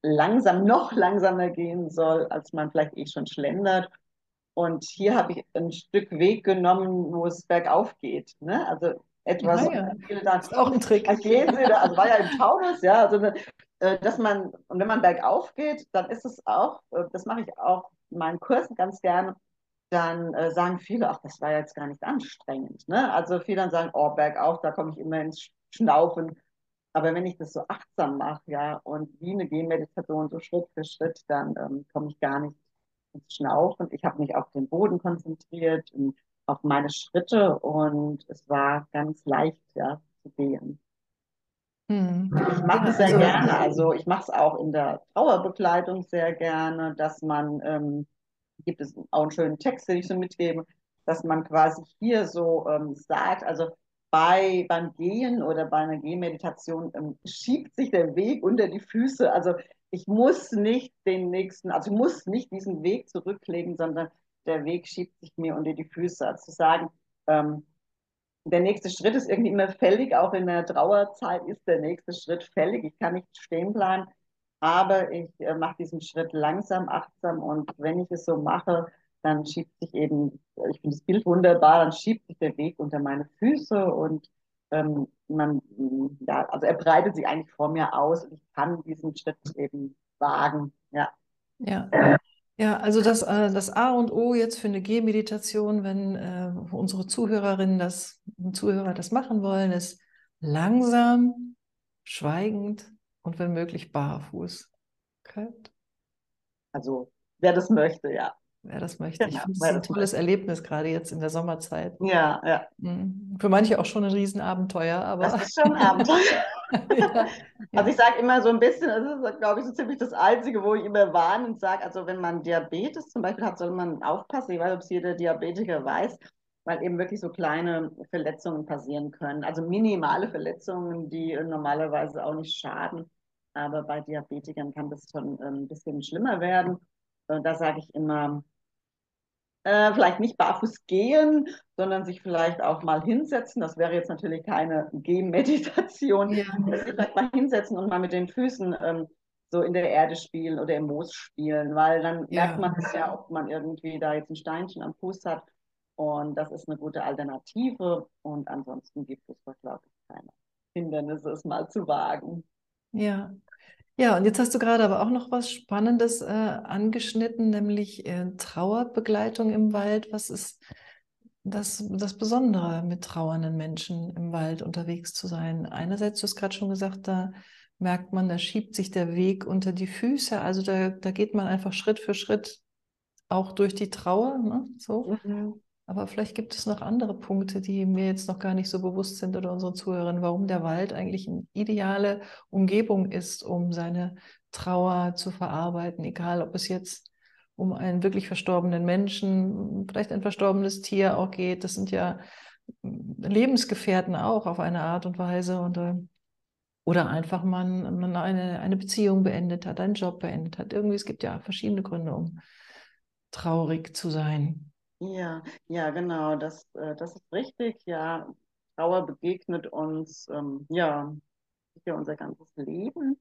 langsam, noch langsamer gehen soll, als man vielleicht eh schon schlendert. Und hier habe ich ein Stück Weg genommen, wo es bergauf geht. Ne? Also etwas. Ja, ja. Das ist auch ein Trick. Also war ja im Taunus, ja, also äh, dass man, und wenn man bergauf geht, dann ist es auch, äh, das mache ich auch in meinen Kursen ganz gerne, dann äh, sagen viele, ach, das war jetzt gar nicht anstrengend. Ne? Also viele dann sagen, oh, bergauf, da komme ich immer ins Schnaufen. Aber wenn ich das so achtsam mache, ja, und wie eine Gehmeditation, so Schritt für Schritt, dann ähm, komme ich gar nicht ins Schnaufen. Ich habe mich auf den Boden konzentriert, auf meine Schritte und es war ganz leicht, ja, zu gehen. Hm. Ich mache es sehr also, gerne. Also ich mache es auch in der Trauerbegleitung sehr gerne, dass man, ähm, gibt es auch einen schönen Text, den ich so mitgebe, dass man quasi hier so ähm, sagt, also bei, beim Gehen oder bei einer Gehmeditation ähm, schiebt sich der Weg unter die Füße. Also ich muss nicht den nächsten, also ich muss nicht diesen Weg zurücklegen, sondern der Weg schiebt sich mir unter die Füße. Also zu sagen, ähm, der nächste Schritt ist irgendwie immer fällig, auch in der Trauerzeit ist der nächste Schritt fällig. Ich kann nicht stehen bleiben, aber ich äh, mache diesen Schritt langsam, achtsam und wenn ich es so mache, dann schiebt sich eben, ich finde das Bild wunderbar, dann schiebt sich der Weg unter meine Füße und ähm, man, ja, also er breitet sich eigentlich vor mir aus und ich kann diesen Schritt eben wagen, ja. Ja. Ja, also das, äh, das A und O jetzt für eine Gehmeditation, wenn äh, unsere Zuhörerinnen das, Zuhörer das machen wollen, ist langsam, schweigend und wenn möglich barfuß. Okay. Also wer das möchte, ja wer das möchte. Genau, ich finde es ein tolles Erlebnis, gerade jetzt in der Sommerzeit. Ja, ja. Mhm. Für manche auch schon ein Riesenabenteuer, aber. Das ist schon ein Abenteuer. ja, also ich sage immer so ein bisschen, das ist, glaube ich, so ziemlich das Einzige, wo ich immer warne und sage, also wenn man Diabetes zum Beispiel hat, soll man aufpassen. Ich weiß, ob es jeder Diabetiker weiß, weil eben wirklich so kleine Verletzungen passieren können. Also minimale Verletzungen, die normalerweise auch nicht schaden. Aber bei Diabetikern kann das schon ähm, ein bisschen schlimmer werden. Und da sage ich immer, äh, vielleicht nicht barfuß gehen, sondern sich vielleicht auch mal hinsetzen. Das wäre jetzt natürlich keine Gehmeditation. Ja. Vielleicht mal hinsetzen und mal mit den Füßen ähm, so in der Erde spielen oder im Moos spielen, weil dann ja. merkt man es ja, ob man irgendwie da jetzt ein Steinchen am Fuß hat. Und das ist eine gute Alternative. Und ansonsten gibt es glaube ich, keine Hindernisse, es mal zu wagen. Ja, ja, und jetzt hast du gerade aber auch noch was Spannendes äh, angeschnitten, nämlich äh, Trauerbegleitung im Wald. Was ist das, das Besondere mit trauernden Menschen im Wald unterwegs zu sein? Einerseits, du hast gerade schon gesagt, da merkt man, da schiebt sich der Weg unter die Füße. Also da, da geht man einfach Schritt für Schritt auch durch die Trauer. Ne? So. Mhm. Aber vielleicht gibt es noch andere Punkte, die mir jetzt noch gar nicht so bewusst sind oder unseren Zuhörern, warum der Wald eigentlich eine ideale Umgebung ist, um seine Trauer zu verarbeiten, egal ob es jetzt um einen wirklich verstorbenen Menschen, vielleicht ein verstorbenes Tier auch geht. Das sind ja Lebensgefährten auch auf eine Art und Weise. Und, äh, oder einfach man, man eine, eine Beziehung beendet hat, einen Job beendet hat. Irgendwie, es gibt ja verschiedene Gründe, um traurig zu sein. Ja, ja, genau, das, äh, das ist richtig. Ja, Trauer begegnet uns, ähm, ja, ja, unser ganzes Leben.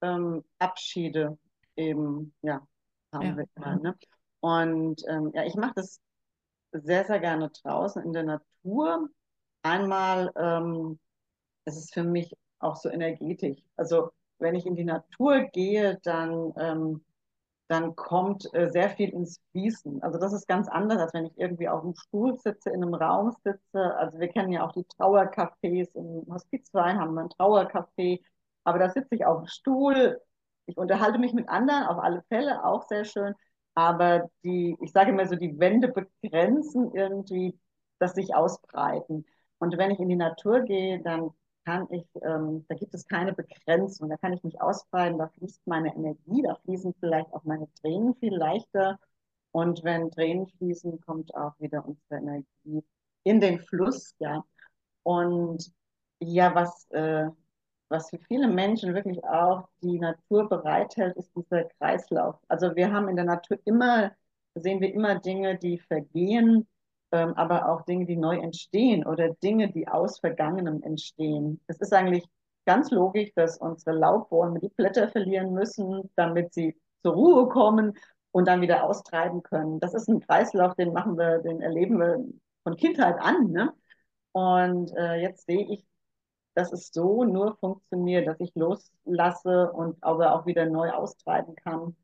Ähm, Abschiede eben, ja, haben ja. wir immer. Ne? Und ähm, ja, ich mache das sehr, sehr gerne draußen in der Natur. Einmal, ähm, es ist für mich auch so energetisch. Also wenn ich in die Natur gehe, dann ähm, dann kommt äh, sehr viel ins Fließen. Also das ist ganz anders, als wenn ich irgendwie auf einem Stuhl sitze, in einem Raum sitze. Also wir kennen ja auch die Trauercafés. Im Hospizverein haben wir ein Trauercafé. Aber da sitze ich auf dem Stuhl. Ich unterhalte mich mit anderen, auf alle Fälle, auch sehr schön. Aber die, ich sage immer so, die Wände begrenzen irgendwie das sich ausbreiten. Und wenn ich in die Natur gehe, dann kann ich, ähm, da gibt es keine Begrenzung, da kann ich mich ausbreiten, da fließt meine Energie, da fließen vielleicht auch meine Tränen viel leichter. Und wenn Tränen fließen, kommt auch wieder unsere Energie in den Fluss, ja. Und ja, was, äh, was für viele Menschen wirklich auch die Natur bereithält, ist dieser Kreislauf. Also wir haben in der Natur immer, sehen wir immer Dinge, die vergehen, ähm, aber auch Dinge, die neu entstehen oder Dinge, die aus Vergangenem entstehen. Es ist eigentlich ganz logisch, dass unsere Laubbäume die Blätter verlieren müssen, damit sie zur Ruhe kommen und dann wieder austreiben können. Das ist ein Kreislauf, den machen wir, den erleben wir von Kindheit an. Ne? Und äh, jetzt sehe ich, dass es so nur funktioniert, dass ich loslasse und aber auch wieder neu austreiben kann.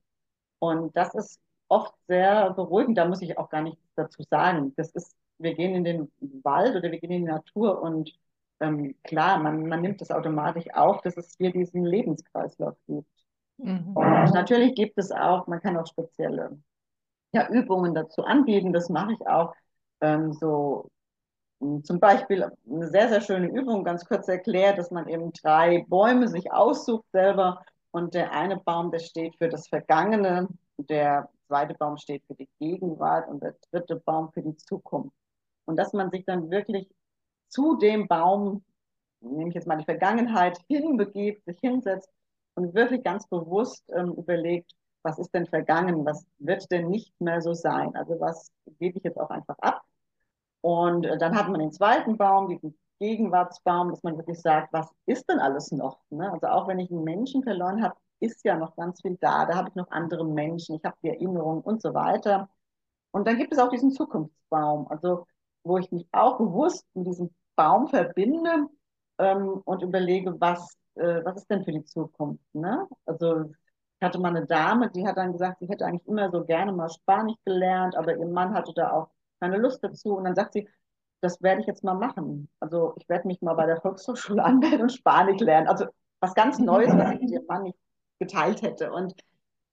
Und das ist oft sehr beruhigend. Da muss ich auch gar nichts dazu sagen. Das ist, wir gehen in den Wald oder wir gehen in die Natur und ähm, klar, man, man nimmt das automatisch auf, dass es hier diesen Lebenskreislauf gibt. Mhm. Und natürlich gibt es auch, man kann auch spezielle ja, Übungen dazu anbieten. Das mache ich auch. Ähm, so hm, zum Beispiel eine sehr, sehr schöne Übung, ganz kurz erklärt, dass man eben drei Bäume sich aussucht selber und der eine Baum, der steht für das Vergangene, der zweite Baum steht für die Gegenwart und der dritte Baum für die Zukunft. Und dass man sich dann wirklich zu dem Baum, nehme ich jetzt mal die Vergangenheit, hinbegibt, sich hinsetzt und wirklich ganz bewusst ähm, überlegt, was ist denn vergangen, was wird denn nicht mehr so sein? Also was gebe ich jetzt auch einfach ab? Und äh, dann hat man den zweiten Baum, diesen Gegenwartsbaum, dass man wirklich sagt, was ist denn alles noch? Ne? Also auch wenn ich einen Menschen verloren habe, ist ja noch ganz viel da. Da habe ich noch andere Menschen, ich habe die Erinnerung und so weiter. Und dann gibt es auch diesen Zukunftsbaum, also wo ich mich auch bewusst mit diesem Baum verbinde ähm, und überlege, was, äh, was ist denn für die Zukunft? Ne? Also ich hatte mal eine Dame, die hat dann gesagt, sie hätte eigentlich immer so gerne mal Spanisch gelernt, aber ihr Mann hatte da auch keine Lust dazu. Und dann sagt sie, das werde ich jetzt mal machen. Also ich werde mich mal bei der Volkshochschule anmelden und Spanisch lernen. Also was ganz Neues, was ich ihrem Mann nicht geteilt hätte. Und,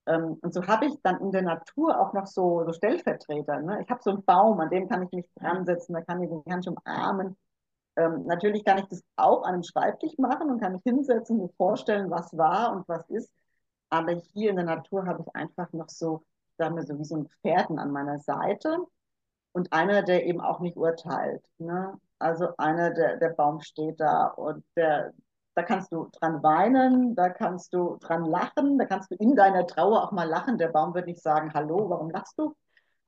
ähm, und so habe ich dann in der Natur auch noch so, so Stellvertreter. Ne? Ich habe so einen Baum, an dem kann ich mich dran setzen, da kann ich den ganz umarmen. Ähm, natürlich kann ich das auch an einem Schreibtisch machen und kann mich hinsetzen, mir vorstellen, was war und was ist. Aber hier in der Natur habe ich einfach noch so, sagen wir so, wie so ein Pferden an meiner Seite und einer, der eben auch nicht urteilt. Ne? Also einer, der, der Baum steht da und der, da kannst du dran weinen, da kannst du dran lachen, da kannst du in deiner Trauer auch mal lachen. Der Baum wird nicht sagen, hallo, warum lachst du?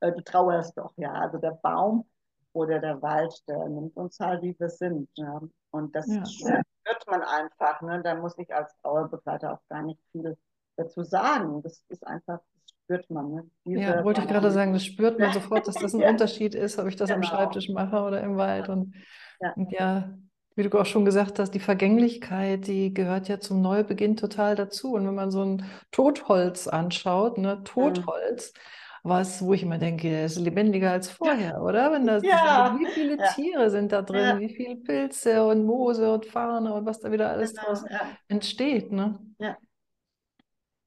Äh, du trauerst doch, ja. Also der Baum oder der Wald, der nimmt uns halt, wie wir sind. Ja. Und das ja. spürt man einfach. Ne? Da muss ich als Trauerbegleiter auch gar nicht viel dazu sagen. Das ist einfach, das spürt man. Ne? ja, wollte ich gerade sagen, das spürt man sofort, dass das ein ja. Unterschied ist, ob ich das genau. am Schreibtisch mache oder im Wald. Und ja. und ja, wie du auch schon gesagt hast, die Vergänglichkeit, die gehört ja zum Neubeginn total dazu. Und wenn man so ein Totholz anschaut, ne, Totholz, mhm was, wo ich immer denke, ist lebendiger als vorher, oder? Wenn das, ja. Wie viele ja. Tiere sind da drin, ja. wie viele Pilze und Moose und Farne und was da wieder alles genau, draus entsteht, ne? Ja.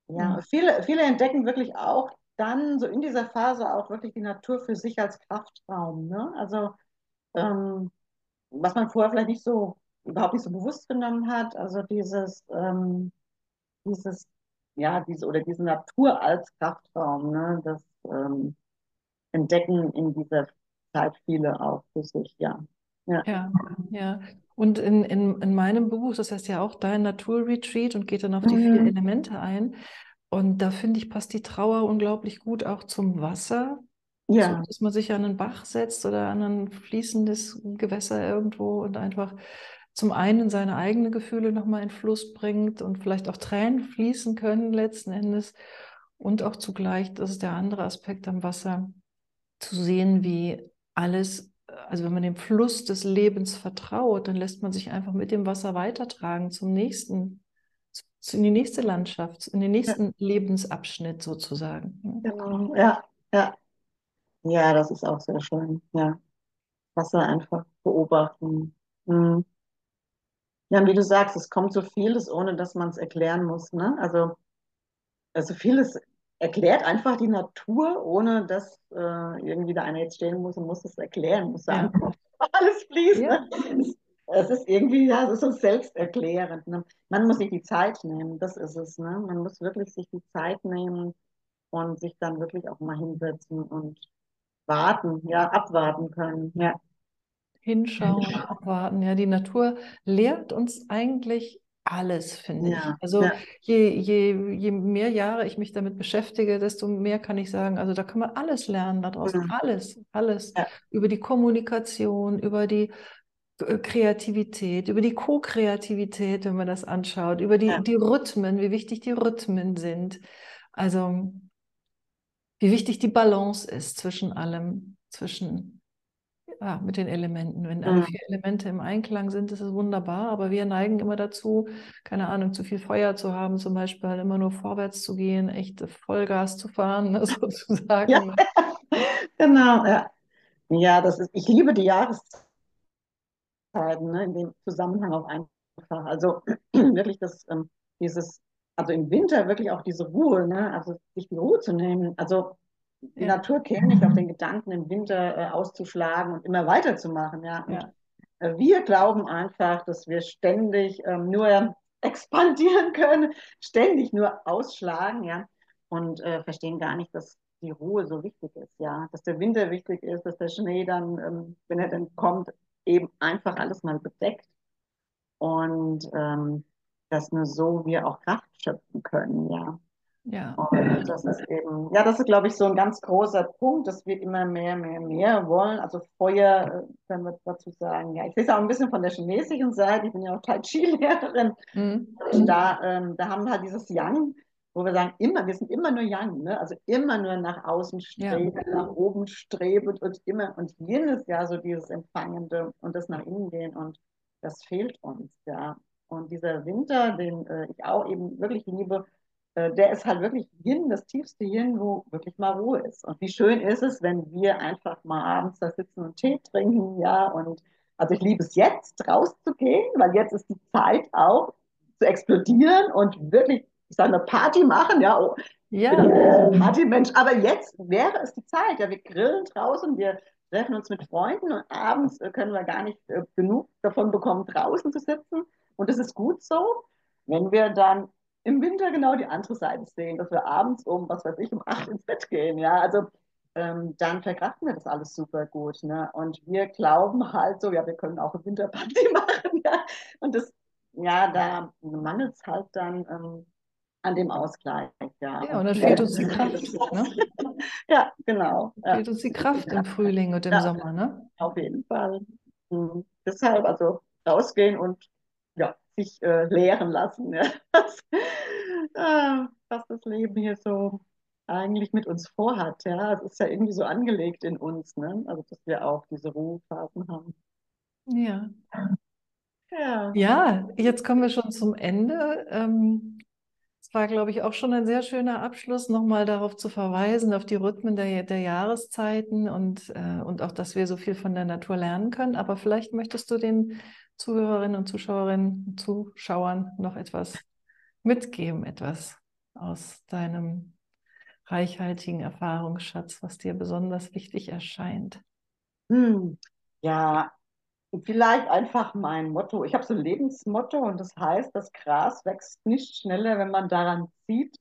Ja, viele, viele entdecken wirklich auch dann so in dieser Phase auch wirklich die Natur für sich als Kraftraum. Ne? Also ähm, was man vorher vielleicht nicht so, überhaupt nicht so bewusst genommen hat, also dieses, ähm, dieses, ja, diese oder diese Natur als Kraftraum, ne? das ähm, entdecken in dieser Zeit viele auch für sich, ja. Ja, ja. ja. Und in, in, in meinem Buch, das heißt ja auch dein Naturretreat und geht dann auf die mhm. vier Elemente ein. Und da finde ich, passt die Trauer unglaublich gut auch zum Wasser. Ja. So, dass man sich an einen Bach setzt oder an ein fließendes Gewässer irgendwo und einfach zum einen seine eigenen Gefühle nochmal in Fluss bringt und vielleicht auch Tränen fließen können letzten Endes. Und auch zugleich, das ist der andere Aspekt am Wasser, zu sehen, wie alles, also wenn man dem Fluss des Lebens vertraut, dann lässt man sich einfach mit dem Wasser weitertragen zum nächsten, in die nächste Landschaft, in den nächsten ja. Lebensabschnitt sozusagen. Genau, ja, ja. Ja, das ist auch sehr schön. Ja. Wasser einfach beobachten. Hm. Ja, und wie du sagst, es kommt so vieles, ohne dass man es erklären muss. Ne? Also, also vieles erklärt einfach die Natur, ohne dass äh, irgendwie da einer jetzt stehen muss und muss es erklären, muss sagen, ja. alles fließt. Ja. Ne? Es ist irgendwie, ja, es ist so selbsterklärend. Ne? Man muss sich die Zeit nehmen, das ist es. Ne? Man muss wirklich sich die Zeit nehmen und sich dann wirklich auch mal hinsetzen und warten, ja, abwarten können. Ja. Hinschauen, abwarten. Ja, die Natur lehrt uns eigentlich alles, finde ja, ich. Also ja. je, je, je mehr Jahre ich mich damit beschäftige, desto mehr kann ich sagen, also da kann man alles lernen daraus. Mhm. Alles, alles. Ja. Über die Kommunikation, über die äh, Kreativität, über die Co-Kreativität, wenn man das anschaut, über die, die Rhythmen, wie wichtig die Rhythmen sind. Also wie wichtig die Balance ist zwischen allem, zwischen ja, mit den Elementen. Wenn alle mhm. vier Elemente im Einklang sind, ist es wunderbar, aber wir neigen immer dazu, keine Ahnung, zu viel Feuer zu haben, zum Beispiel immer nur vorwärts zu gehen, echt Vollgas zu fahren, sozusagen. Ja, genau, ja. Ja, das ist, ich liebe die Jahreszeiten, ne, in dem Zusammenhang auch einfach. Also wirklich das, ähm, dieses, also im Winter wirklich auch diese Ruhe, ne, also sich die Ruhe zu nehmen. Also die ja. Natur käme nicht auf den Gedanken, im Winter äh, auszuschlagen und immer weiterzumachen. Ja? Und, ja. Äh, wir glauben einfach, dass wir ständig ähm, nur expandieren können, ständig nur ausschlagen, ja, und äh, verstehen gar nicht, dass die Ruhe so wichtig ist, ja, dass der Winter wichtig ist, dass der Schnee dann, ähm, wenn er dann kommt, eben einfach alles mal bedeckt und ähm, dass nur so wir auch Kraft schöpfen können, ja. Ja. Und das ist eben, ja, das ist, glaube ich, so ein ganz großer Punkt, dass wir immer mehr, mehr, mehr wollen. Also Feuer, wenn wir dazu sagen, ja, ich sehe es auch ein bisschen von der chinesischen Seite, ich bin ja auch Tai Chi-Lehrerin. Mhm. Da, ähm, da haben wir halt dieses Yang, wo wir sagen, immer, wir sind immer nur Yang, ne? also immer nur nach außen streben, ja. nach oben streben und immer, und Yin ist ja so dieses Empfangende und das nach innen gehen und das fehlt uns, ja. Und dieser Winter, den äh, ich auch eben wirklich liebe, äh, der ist halt wirklich Yin, das tiefste Yin, wo wirklich mal Ruhe ist. Und wie schön ist es, wenn wir einfach mal abends da sitzen und Tee trinken, ja, und also ich liebe es jetzt, rauszugehen, weil jetzt ist die Zeit auch zu explodieren und wirklich, ich sage mal, Party machen, ja, oh, ja. Partymensch, aber jetzt wäre es die Zeit, ja, wir grillen draußen, wir treffen uns mit Freunden und abends äh, können wir gar nicht äh, genug davon bekommen, draußen zu sitzen und das ist gut so. Wenn wir dann im Winter genau die andere Seite sehen, dass wir abends um, was weiß ich, um acht ins Bett gehen. Ja, also ähm, dann verkraften wir das alles super gut. Ne? Und wir glauben halt so, ja, wir können auch eine Winterparty machen. Ja? Und das, ja, da mangelt es halt dann ähm, an dem Ausgleich. Ja, ja und dann fehlt uns die Kraft. Ne? ja, genau. Ja. Fehlt uns die Kraft im Frühling und im ja, Sommer, ne? Auf jeden Fall. Mhm. Deshalb also rausgehen und sich äh, lehren lassen, ja. was, äh, was das Leben hier so eigentlich mit uns vorhat. Ja, es ist ja irgendwie so angelegt in uns, ne? Also dass wir auch diese Ruhephasen haben. Ja. Ja. ja, jetzt kommen wir schon zum Ende. Ähm, es war, glaube ich, auch schon ein sehr schöner Abschluss, nochmal darauf zu verweisen, auf die Rhythmen der, der Jahreszeiten und, äh, und auch, dass wir so viel von der Natur lernen können. Aber vielleicht möchtest du den Zuhörerinnen und Zuschauerinnen und Zuschauern noch etwas mitgeben, etwas aus deinem reichhaltigen Erfahrungsschatz, was dir besonders wichtig erscheint? Hm, ja, vielleicht einfach mein Motto. Ich habe so ein Lebensmotto und das heißt, das Gras wächst nicht schneller, wenn man daran zieht.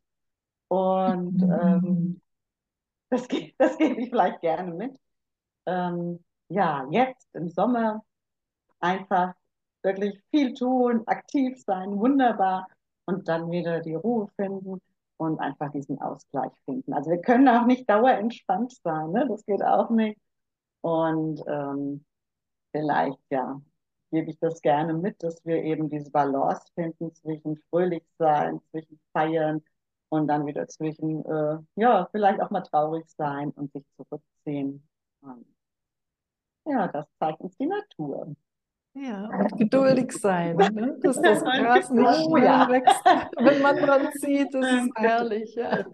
Und mhm. ähm, das, das gebe ich vielleicht gerne mit. Ähm, ja, jetzt im Sommer einfach wirklich viel tun, aktiv sein, wunderbar und dann wieder die Ruhe finden und einfach diesen Ausgleich finden. Also wir können auch nicht dauerentspannt sein, ne? das geht auch nicht. Und ähm, vielleicht, ja, gebe ich das gerne mit, dass wir eben diese Balance finden zwischen fröhlich sein, zwischen feiern und dann wieder zwischen, äh, ja, vielleicht auch mal traurig sein und sich zurückziehen. Und ja, das zeigt uns die Natur. Ja, und geduldig sein, ne? dass das Gras nicht oh, schnell ja. wächst, wenn man dran zieht, das ist herrlich. Ja.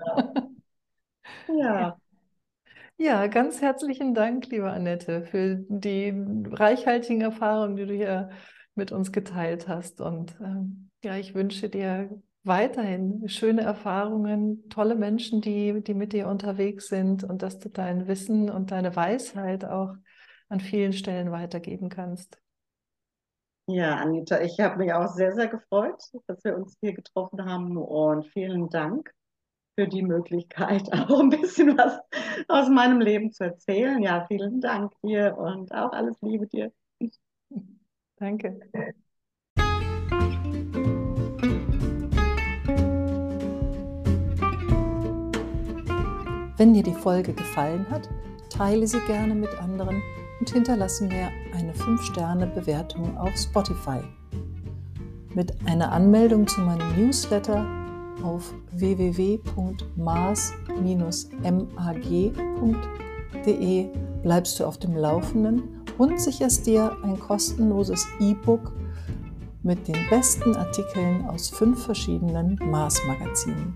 ja. Ja, ganz herzlichen Dank, liebe Annette, für die reichhaltigen Erfahrungen, die du hier mit uns geteilt hast. Und ähm, ja, ich wünsche dir weiterhin schöne Erfahrungen, tolle Menschen, die, die mit dir unterwegs sind und dass du dein Wissen und deine Weisheit auch an vielen Stellen weitergeben kannst. Ja, Anita, ich habe mich auch sehr, sehr gefreut, dass wir uns hier getroffen haben und vielen Dank für die Möglichkeit, auch ein bisschen was aus meinem Leben zu erzählen. Ja, vielen Dank dir und auch alles Liebe dir. Danke. Wenn dir die Folge gefallen hat, teile sie gerne mit anderen und hinterlassen mir eine 5-Sterne-Bewertung auf Spotify. Mit einer Anmeldung zu meinem Newsletter auf www.mars-mag.de bleibst du auf dem Laufenden und sicherst dir ein kostenloses E-Book mit den besten Artikeln aus fünf verschiedenen Mars-Magazinen.